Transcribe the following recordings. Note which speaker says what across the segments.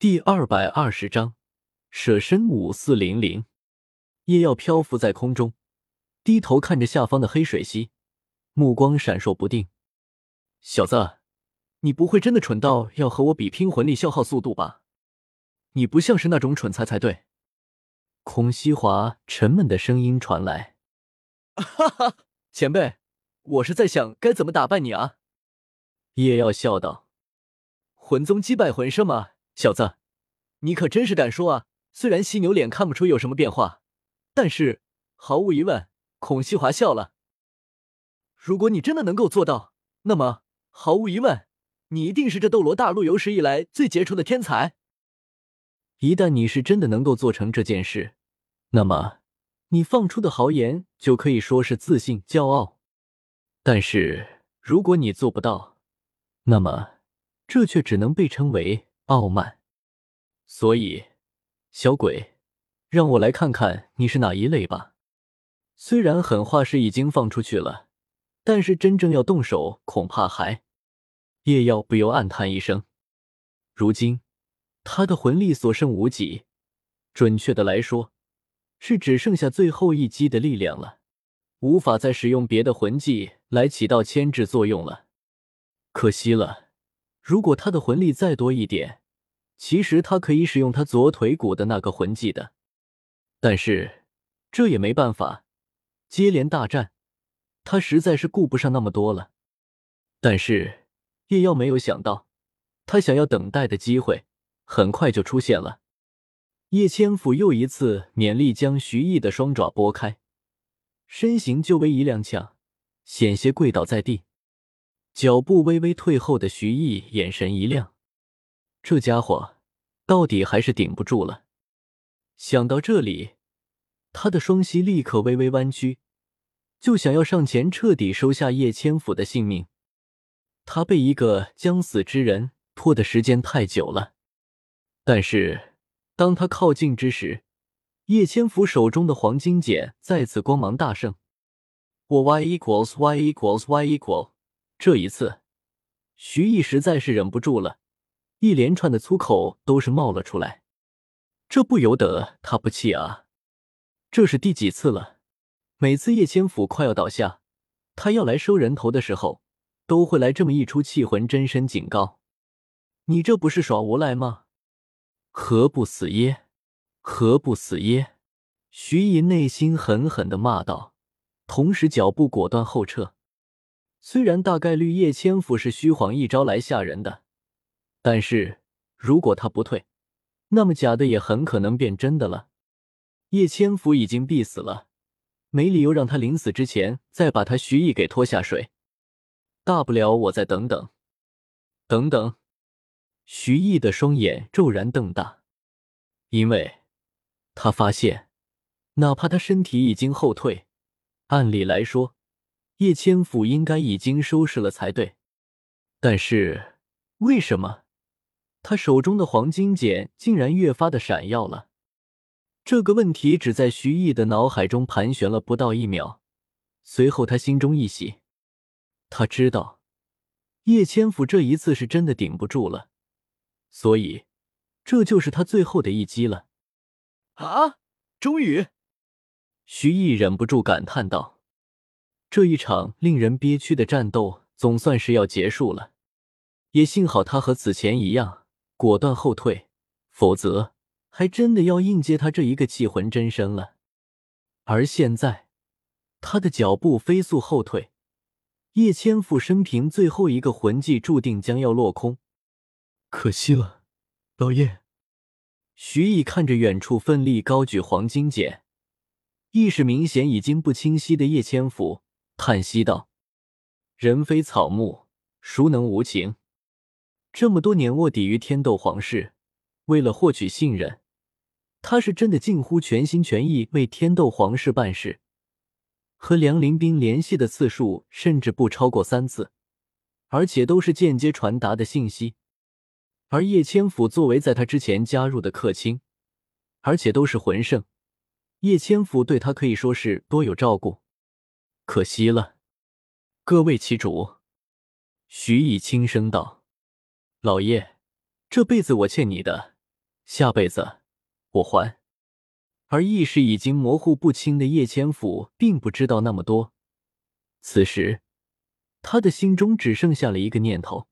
Speaker 1: 第二百二十章，舍身五四零零。叶耀漂浮在空中，低头看着下方的黑水溪，目光闪烁不定。小子，你不会真的蠢到要和我比拼魂力消耗速度吧？你不像是那种蠢材才对。孔西华沉闷的声音传来：“哈哈，前辈，我是在想该怎么打败你啊。”叶耀笑道：“魂宗击败魂圣吗？”小子，你可真是敢说啊！虽然犀牛脸看不出有什么变化，但是毫无疑问，孔西华笑了。如果你真的能够做到，那么毫无疑问，你一定是这斗罗大陆有史以来最杰出的天才。一旦你是真的能够做成这件事，那么你放出的豪言就可以说是自信、骄傲。但是如果你做不到，那么这却只能被称为……傲慢，所以，小鬼，让我来看看你是哪一类吧。虽然狠话是已经放出去了，但是真正要动手，恐怕还……叶耀不由暗叹一声。如今，他的魂力所剩无几，准确的来说，是只剩下最后一击的力量了，无法再使用别的魂技来起到牵制作用了。可惜了。如果他的魂力再多一点，其实他可以使用他左腿骨的那个魂技的。但是这也没办法，接连大战，他实在是顾不上那么多了。但是叶耀没有想到，他想要等待的机会很快就出现了。叶千府又一次勉力将徐毅的双爪拨开，身形就微一踉跄，险些跪倒在地。脚步微微退后的徐毅眼神一亮，这家伙到底还是顶不住了。想到这里，他的双膝立刻微微弯曲，就想要上前彻底收下叶千府的性命。他被一个将死之人拖的时间太久了。但是当他靠近之时，叶千府手中的黄金锏再次光芒大盛。我 y equals y equals y equal。这一次，徐毅实在是忍不住了，一连串的粗口都是冒了出来，这不由得他不气啊！这是第几次了？每次叶千府快要倒下，他要来收人头的时候，都会来这么一出气魂真身警告：“你这不是耍无赖吗？何不死耶？何不死耶？”徐毅内心狠狠的骂道，同时脚步果断后撤。虽然大概率叶千府是虚晃一招来吓人的，但是如果他不退，那么假的也很可能变真的了。叶千福已经必死了，没理由让他临死之前再把他徐毅给拖下水。大不了我再等等，等等。徐毅的双眼骤然瞪大，因为他发现，哪怕他身体已经后退，按理来说。叶千府应该已经收拾了才对，但是为什么他手中的黄金锏竟然越发的闪耀了？这个问题只在徐毅的脑海中盘旋了不到一秒，随后他心中一喜，他知道叶千府这一次是真的顶不住了，所以这就是他最后的一击了。
Speaker 2: 啊！终于，
Speaker 1: 徐毅忍不住感叹道。这一场令人憋屈的战斗总算是要结束了，也幸好他和此前一样果断后退，否则还真的要应接他这一个气魂真身了。而现在，他的脚步飞速后退，叶千府生平最后一个魂技注定将要落空，
Speaker 2: 可惜了，老叶。
Speaker 1: 徐毅看着远处奋力高举黄金锏，意识明显已经不清晰的叶千府。叹息道：“人非草木，孰能无情？这么多年卧底于天斗皇室，为了获取信任，他是真的近乎全心全意为天斗皇室办事。和梁林斌联系的次数甚至不超过三次，而且都是间接传达的信息。而叶千府作为在他之前加入的客卿，而且都是魂圣，叶千府对他可以说是多有照顾。”可惜了，各为其主。徐毅轻声道：“老爷，这辈子我欠你的下辈子我还。而意识已经模糊不清的叶千府并不知道那么多，此时他的心中只剩下了一个念头：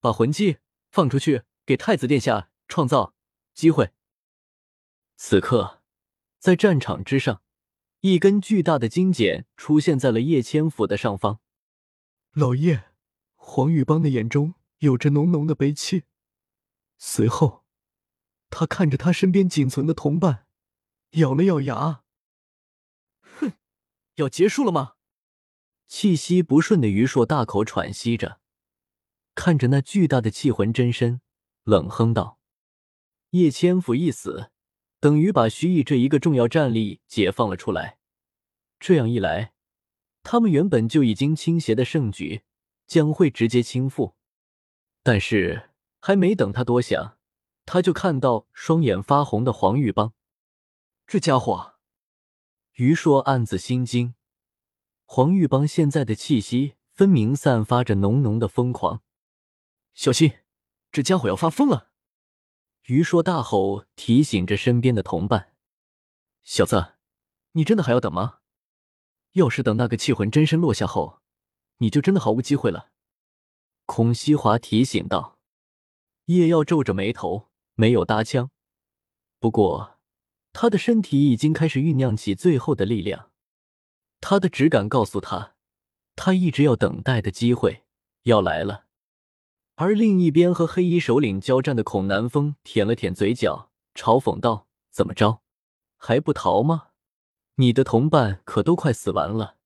Speaker 2: 把魂技放出去，给太子殿下创造机会。
Speaker 1: 此刻，在战场之上，一根巨大的金剪出现在了叶千府的上方。
Speaker 2: 老叶，黄玉邦的眼中有着浓浓的悲戚。随后，他看着他身边仅存的同伴。咬了咬牙，
Speaker 1: 哼，要结束了吗？气息不顺的于硕大口喘息着，看着那巨大的气魂真身，冷哼道：“叶千府一死，等于把徐毅这一个重要战力解放了出来。这样一来，他们原本就已经倾斜的胜局将会直接倾覆。但是还没等他多想，他就看到双眼发红的黄玉邦。”
Speaker 2: 这家伙，
Speaker 1: 于硕暗自心惊。黄玉邦现在的气息分明散发着浓浓的疯狂，
Speaker 2: 小心，这家伙要发疯了！
Speaker 1: 于硕大吼，提醒着身边的同伴：“
Speaker 2: 小子，你真的还要等吗？要是等那个气魂真身落下后，你就真的毫无机会了。”
Speaker 1: 孔西华提醒道。叶耀皱着眉头，没有搭腔。不过。他的身体已经开始酝酿起最后的力量，他的直感告诉他，他一直要等待的机会要来了。而另一边和黑衣首领交战的孔南风舔了舔嘴角，嘲讽道：“怎么着，还不逃吗？你的同伴可都快死完了。”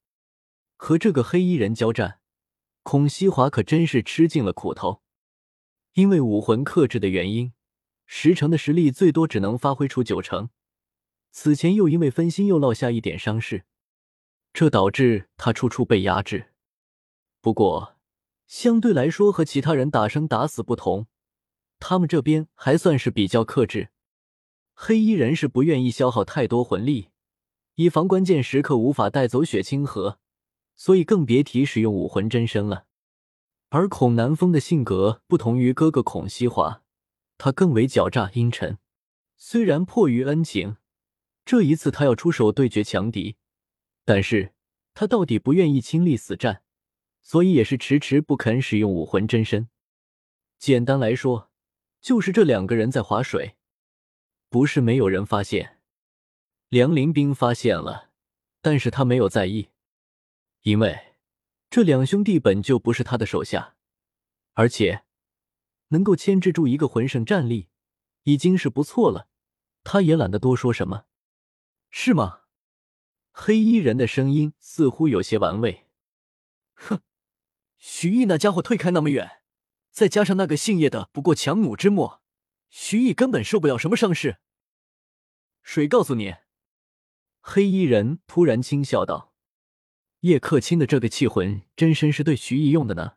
Speaker 1: 和这个黑衣人交战，孔西华可真是吃尽了苦头，因为武魂克制的原因，十成的实力最多只能发挥出九成。此前又因为分心又落下一点伤势，这导致他处处被压制。不过，相对来说和其他人打生打死不同，他们这边还算是比较克制。黑衣人是不愿意消耗太多魂力，以防关键时刻无法带走雪清河，所以更别提使用武魂真身了。而孔南风的性格不同于哥哥孔西华，他更为狡诈阴沉。虽然迫于恩情。这一次他要出手对决强敌，但是他到底不愿意亲历死战，所以也是迟迟不肯使用武魂真身。简单来说，就是这两个人在划水。不是没有人发现，梁林兵发现了，但是他没有在意，因为这两兄弟本就不是他的手下，而且能够牵制住一个魂圣战力，已经是不错了。他也懒得多说什么。
Speaker 2: 是吗？
Speaker 1: 黑衣人的声音似乎有些玩味。
Speaker 2: 哼，徐毅那家伙退开那么远，再加上那个姓叶的不过强弩之末，徐毅根本受不了什么伤势。谁告诉你？
Speaker 1: 黑衣人突然轻笑道：“叶克钦的这个气魂真身是对徐毅用的呢。”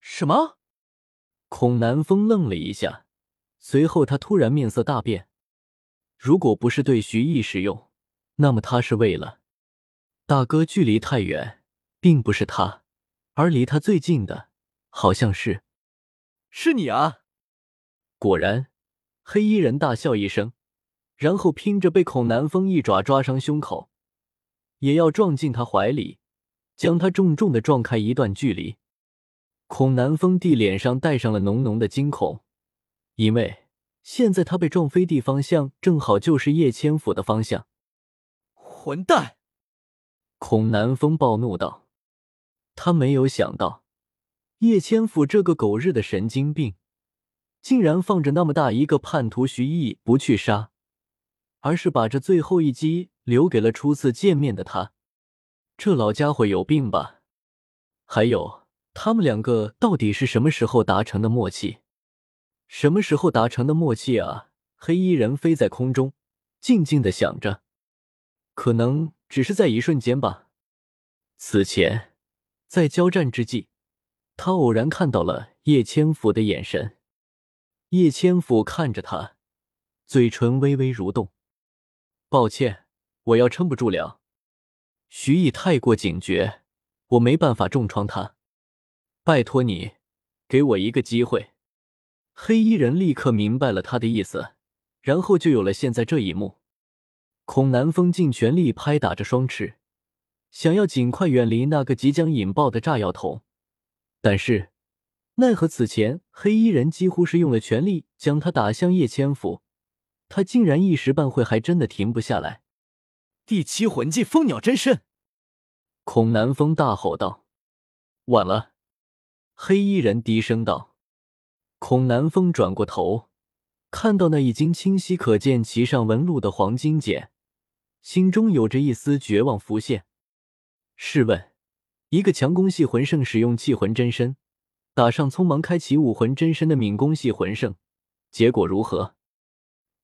Speaker 2: 什么？
Speaker 1: 孔南风愣了一下，随后他突然面色大变。如果不是对徐毅使用，那么他是为了大哥距离太远，并不是他，而离他最近的，好像是
Speaker 2: 是你啊！
Speaker 1: 果然，黑衣人大笑一声，然后拼着被孔南风一爪抓伤胸口，也要撞进他怀里，将他重重的撞开一段距离。孔南风地脸上带上了浓浓的惊恐，因为。现在他被撞飞地方向正好就是叶千府的方向。
Speaker 2: 混蛋！
Speaker 1: 孔南风暴怒道：“他没有想到叶千府这个狗日的神经病，竟然放着那么大一个叛徒徐毅不去杀，而是把这最后一击留给了初次见面的他。这老家伙有病吧？还有，他们两个到底是什么时候达成的默契？”什么时候达成的默契啊？黑衣人飞在空中，静静的想着，可能只是在一瞬间吧。此前，在交战之际，他偶然看到了叶千府的眼神。叶千府看着他，嘴唇微微蠕动。抱歉，我要撑不住了。徐毅太过警觉，我没办法重创他。拜托你，给我一个机会。黑衣人立刻明白了他的意思，然后就有了现在这一幕。孔南风尽全力拍打着双翅，想要尽快远离那个即将引爆的炸药桶，但是奈何此前黑衣人几乎是用了全力将他打向叶千府，他竟然一时半会还真的停不下来。
Speaker 2: 第七魂技蜂鸟真身！
Speaker 1: 孔南风大吼道：“晚了！”黑衣人低声道。孔南风转过头，看到那已经清晰可见其上纹路的黄金茧。心中有着一丝绝望浮现。试问，一个强攻系魂圣使用气魂真身，打上匆忙开启武魂真身的敏攻系魂圣，结果如何？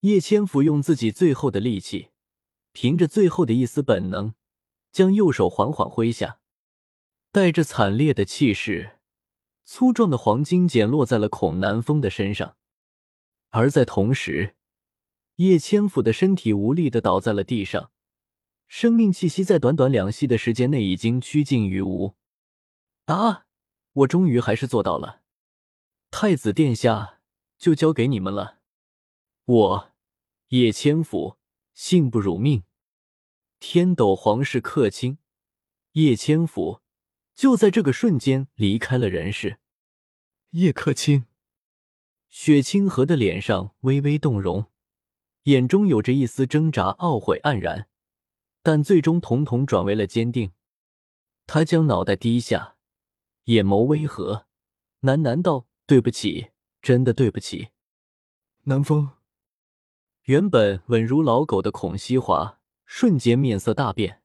Speaker 1: 叶千福用自己最后的力气，凭着最后的一丝本能，将右手缓缓挥下，带着惨烈的气势，粗壮的黄金茧落在了孔南风的身上，而在同时。叶千府的身体无力的倒在了地上，生命气息在短短两息的时间内已经趋近于无。啊！我终于还是做到了，太子殿下，就交给你们了。我叶千府幸不辱命，天斗皇室客卿叶千府就在这个瞬间离开了人世。
Speaker 2: 叶客卿，
Speaker 1: 雪清河的脸上微微动容。眼中有着一丝挣扎、懊悔、黯然，但最终统统转为了坚定。他将脑袋低下，眼眸微合，喃喃道：“对不起，真的对不起。”
Speaker 2: 南风
Speaker 1: 原本稳如老狗的孔西华瞬间面色大变，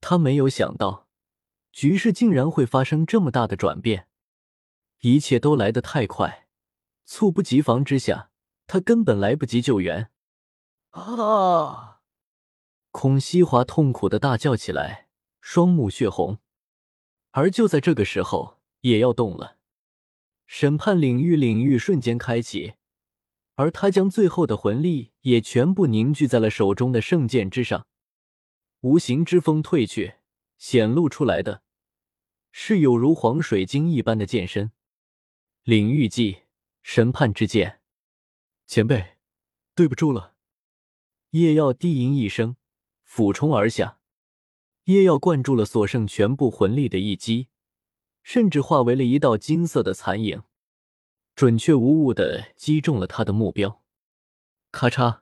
Speaker 1: 他没有想到局势竟然会发生这么大的转变，一切都来得太快，猝不及防之下，他根本来不及救援。
Speaker 2: 啊！
Speaker 1: 孔西华痛苦的大叫起来，双目血红。而就在这个时候，也要动了。审判领域领域瞬间开启，而他将最后的魂力也全部凝聚在了手中的圣剑之上。无形之风退去，显露出来的是有如黄水晶一般的剑身。领域技，审判之剑。
Speaker 2: 前辈，对不住了。
Speaker 1: 叶耀低吟一声，俯冲而下。叶耀灌注了所剩全部魂力的一击，甚至化为了一道金色的残影，准确无误的击中了他的目标。咔嚓！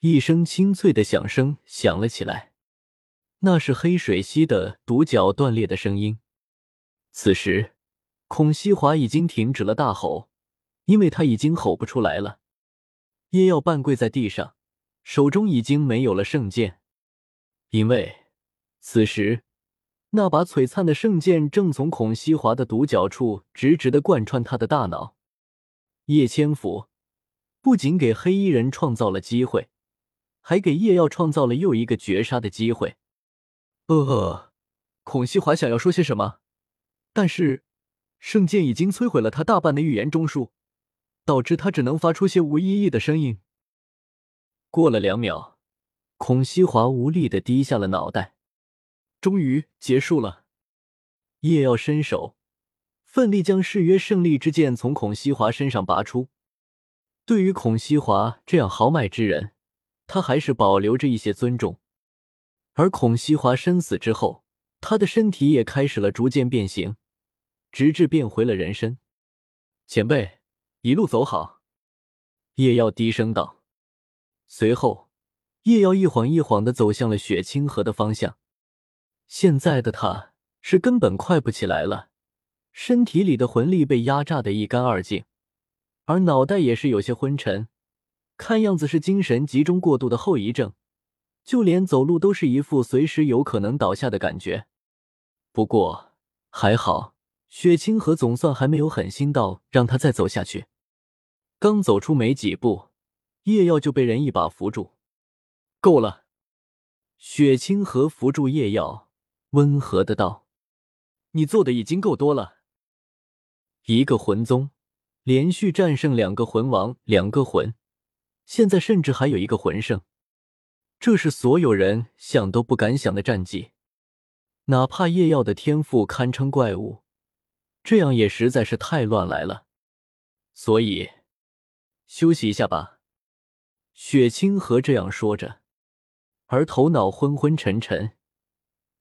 Speaker 1: 一声清脆的响声响了起来，那是黑水溪的独角断裂的声音。此时，孔西华已经停止了大吼，因为他已经吼不出来了。叶耀半跪在地上。手中已经没有了圣剑，因为此时那把璀璨的圣剑正从孔西华的独角处直直的贯穿他的大脑。叶千府不仅给黑衣人创造了机会，还给叶耀创造了又一个绝杀的机会。
Speaker 2: 呃，孔西华想要说些什么，但是圣剑已经摧毁了他大半的预言中枢，导致他只能发出些无意义的声音。
Speaker 1: 过了两秒，孔西华无力的低下了脑袋。
Speaker 2: 终于结束了。
Speaker 1: 叶耀伸手，奋力将誓约胜利之剑从孔西华身上拔出。对于孔西华这样豪迈之人，他还是保留着一些尊重。而孔西华身死之后，他的身体也开始了逐渐变形，直至变回了人身。
Speaker 2: 前辈，一路走好。
Speaker 1: 叶耀低声道。随后，叶耀一晃一晃的走向了雪清河的方向。现在的他是根本快不起来了，身体里的魂力被压榨的一干二净，而脑袋也是有些昏沉，看样子是精神集中过度的后遗症，就连走路都是一副随时有可能倒下的感觉。不过还好，雪清河总算还没有狠心到让他再走下去。刚走出没几步。叶耀就被人一把扶住，
Speaker 2: 够了。
Speaker 1: 雪清河扶住叶耀，温和的道：“
Speaker 2: 你做的已经够多了。
Speaker 1: 一个魂宗连续战胜两个魂王，两个魂，现在甚至还有一个魂圣，这是所有人想都不敢想的战绩。哪怕叶耀的天赋堪称怪物，这样也实在是太乱来了。所以休息一下吧。雪清河这样说着，而头脑昏昏沉沉、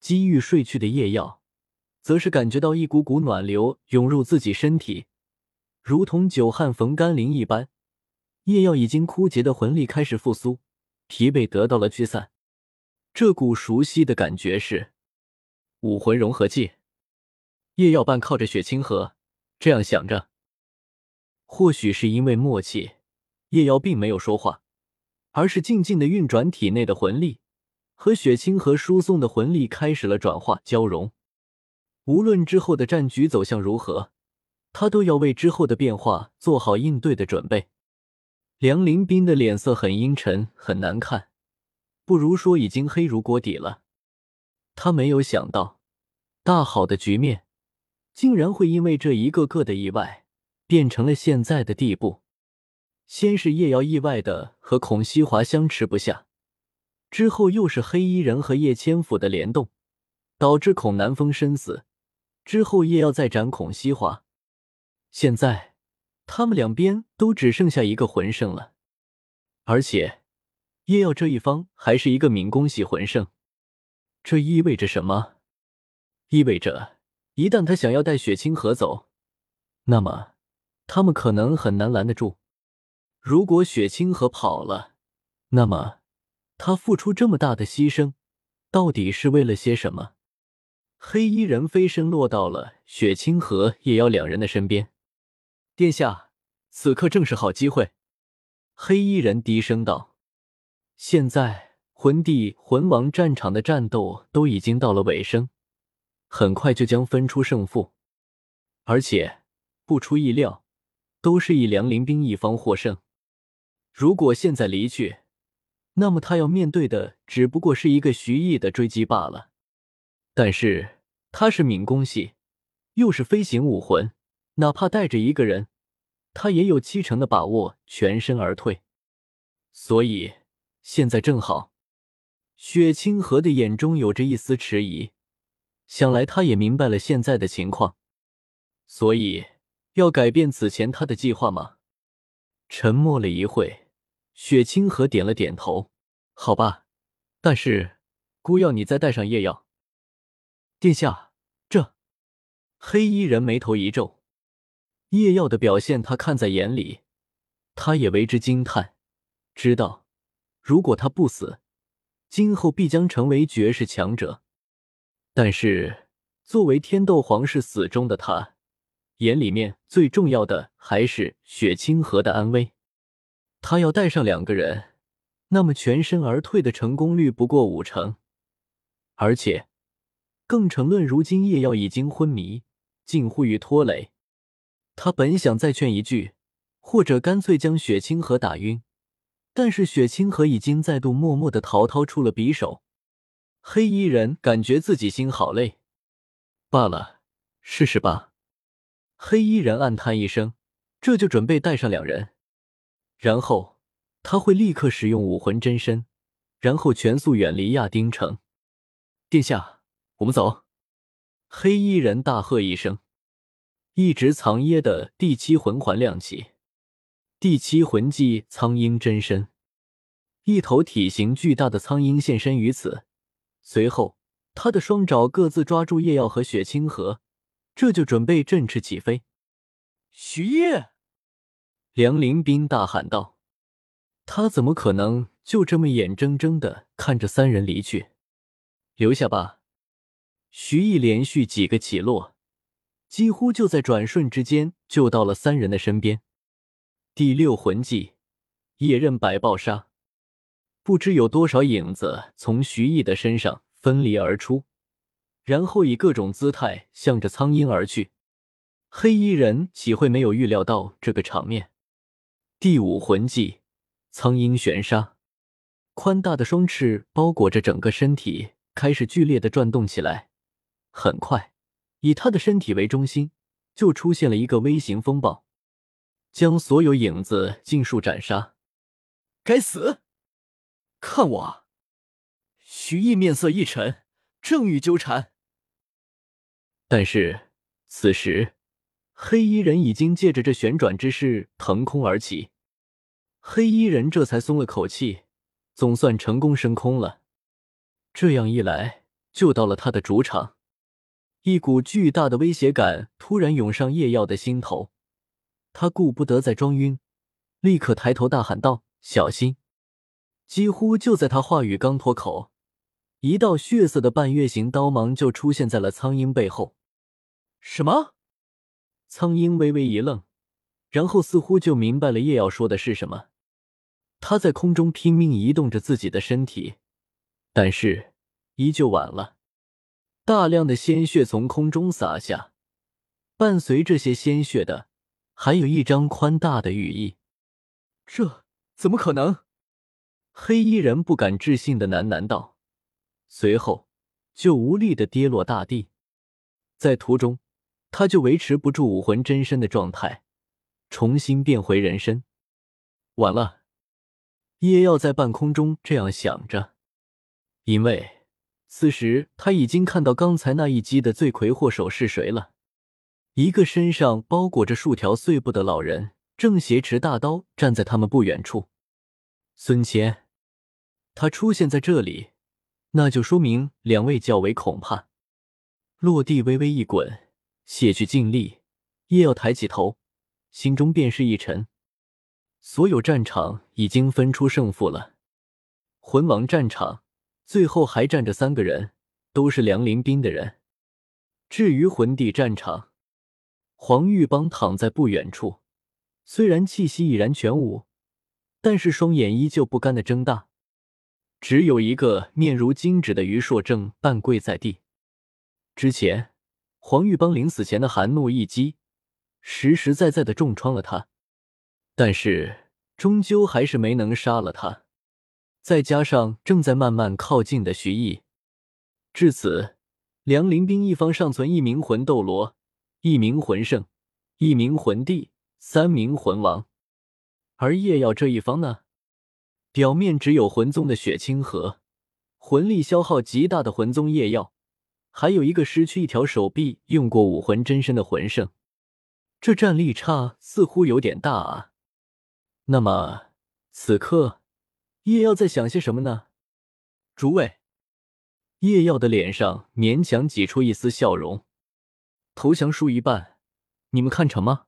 Speaker 1: 机遇睡去的叶耀，则是感觉到一股股暖流涌入自己身体，如同久旱逢甘霖一般。叶耀已经枯竭的魂力开始复苏，疲惫得到了驱散。这股熟悉的感觉是武魂融合剂。叶耀半靠着雪清河，这样想着。或许是因为默契，叶耀并没有说话。而是静静的运转体内的魂力，和雪清河输送的魂力开始了转化交融。无论之后的战局走向如何，他都要为之后的变化做好应对的准备。梁林斌的脸色很阴沉，很难看，不如说已经黑如锅底了。他没有想到，大好的局面，竟然会因为这一个个的意外，变成了现在的地步。先是叶瑶意外的和孔西华相持不下，之后又是黑衣人和叶千府的联动，导致孔南风身死。之后叶耀再斩孔西华，现在他们两边都只剩下一个魂圣了，而且叶耀这一方还是一个敏攻系魂圣，这意味着什么？意味着一旦他想要带雪清河走，那么他们可能很难拦得住。如果雪清河跑了，那么他付出这么大的牺牲，到底是为了些什么？黑衣人飞身落到了雪清河也要两人的身边。殿下，此刻正是好机会。黑衣人低声道：“现在魂帝、魂王战场的战斗都已经到了尾声，很快就将分出胜负，而且不出意料，都是以梁林兵一方获胜。”如果现在离去，那么他要面对的只不过是一个徐毅的追击罢了。但是他是敏攻系，又是飞行武魂，哪怕带着一个人，他也有七成的把握全身而退。所以现在正好，雪清河的眼中有着一丝迟疑，想来他也明白了现在的情况，所以要改变此前他的计划吗？沉默了一会。雪清河点了点头，好吧，但是姑要你再带上夜药。殿下，这黑衣人眉头一皱，夜药的表现他看在眼里，他也为之惊叹，知道如果他不死，今后必将成为绝世强者。但是作为天斗皇室死忠的他，眼里面最重要的还是雪清河的安危。他要带上两个人，那么全身而退的成功率不过五成，而且更成论如今叶耀已经昏迷，近乎于拖累。他本想再劝一句，或者干脆将雪清河打晕，但是雪清河已经再度默默的逃掏出了匕首。黑衣人感觉自己心好累，罢了，试试吧。黑衣人暗叹一声，这就准备带上两人。然后他会立刻使用武魂真身，然后全速远离亚丁城。殿下，我们走！黑衣人大喝一声，一直藏掖的第七魂环亮起，第七魂技苍鹰真身，一头体型巨大的苍鹰现身于此。随后，他的双爪各自抓住叶耀和雪清河，这就准备振翅起飞。
Speaker 2: 徐烨。
Speaker 1: 梁林斌大喊道：“他怎么可能就这么眼睁睁的看着三人离去？留下吧！”徐毅连续几个起落，几乎就在转瞬之间就到了三人的身边。第六魂技夜刃百爆杀，不知有多少影子从徐毅的身上分离而出，然后以各种姿态向着苍鹰而去。黑衣人岂会没有预料到这个场面？第五魂技，苍鹰旋杀，宽大的双翅包裹着整个身体，开始剧烈的转动起来。很快，以他的身体为中心，就出现了一个微型风暴，将所有影子尽数斩杀。
Speaker 2: 该死！看我！徐毅面色一沉，正欲纠缠，
Speaker 1: 但是此时黑衣人已经借着这旋转之势腾空而起，黑衣人这才松了口气，总算成功升空了。这样一来，就到了他的主场。一股巨大的威胁感突然涌上叶耀的心头，他顾不得再装晕，立刻抬头大喊道：“小心！”几乎就在他话语刚脱口，一道血色的半月形刀芒就出现在了苍鹰背后。什么？苍鹰微微一愣，然后似乎就明白了叶耀说的是什么。他在空中拼命移动着自己的身体，但是依旧晚了。大量的鲜血从空中洒下，伴随这些鲜血的，还有一张宽大的羽翼。
Speaker 2: 这怎么可能？
Speaker 1: 黑衣人不敢置信的喃喃道，随后就无力的跌落大地。在途中，他就维持不住武魂真身的状态，重新变回人身。完了，叶耀在半空中这样想着，因为。此时，他已经看到刚才那一击的罪魁祸首是谁了。一个身上包裹着数条碎布的老人，正挟持大刀站在他们不远处。孙谦，他出现在这里，那就说明两位较为恐怕。落地微微一滚，卸去劲力，叶耀抬起头，心中便是一沉。所有战场已经分出胜负了，魂王战场。最后还站着三个人，都是梁林斌的人。至于魂帝战场，黄玉邦躺在不远处，虽然气息已然全无，但是双眼依旧不甘的睁大。只有一个面如金纸的于硕正半跪在地。之前黄玉邦临死前的含怒一击，实实在在的重创了他，但是终究还是没能杀了他。再加上正在慢慢靠近的徐毅，至此，梁林兵一方尚存一名魂斗罗，一名魂圣，一名魂帝，三名魂王。而叶耀这一方呢，表面只有魂宗的雪清河，魂力消耗极大的魂宗叶耀，还有一个失去一条手臂、用过武魂真身的魂圣，这战力差似乎有点大啊。那么此刻。叶耀在想些什么呢？诸位，叶耀的脸上勉强挤出一丝笑容。投降输一半，你们看成吗？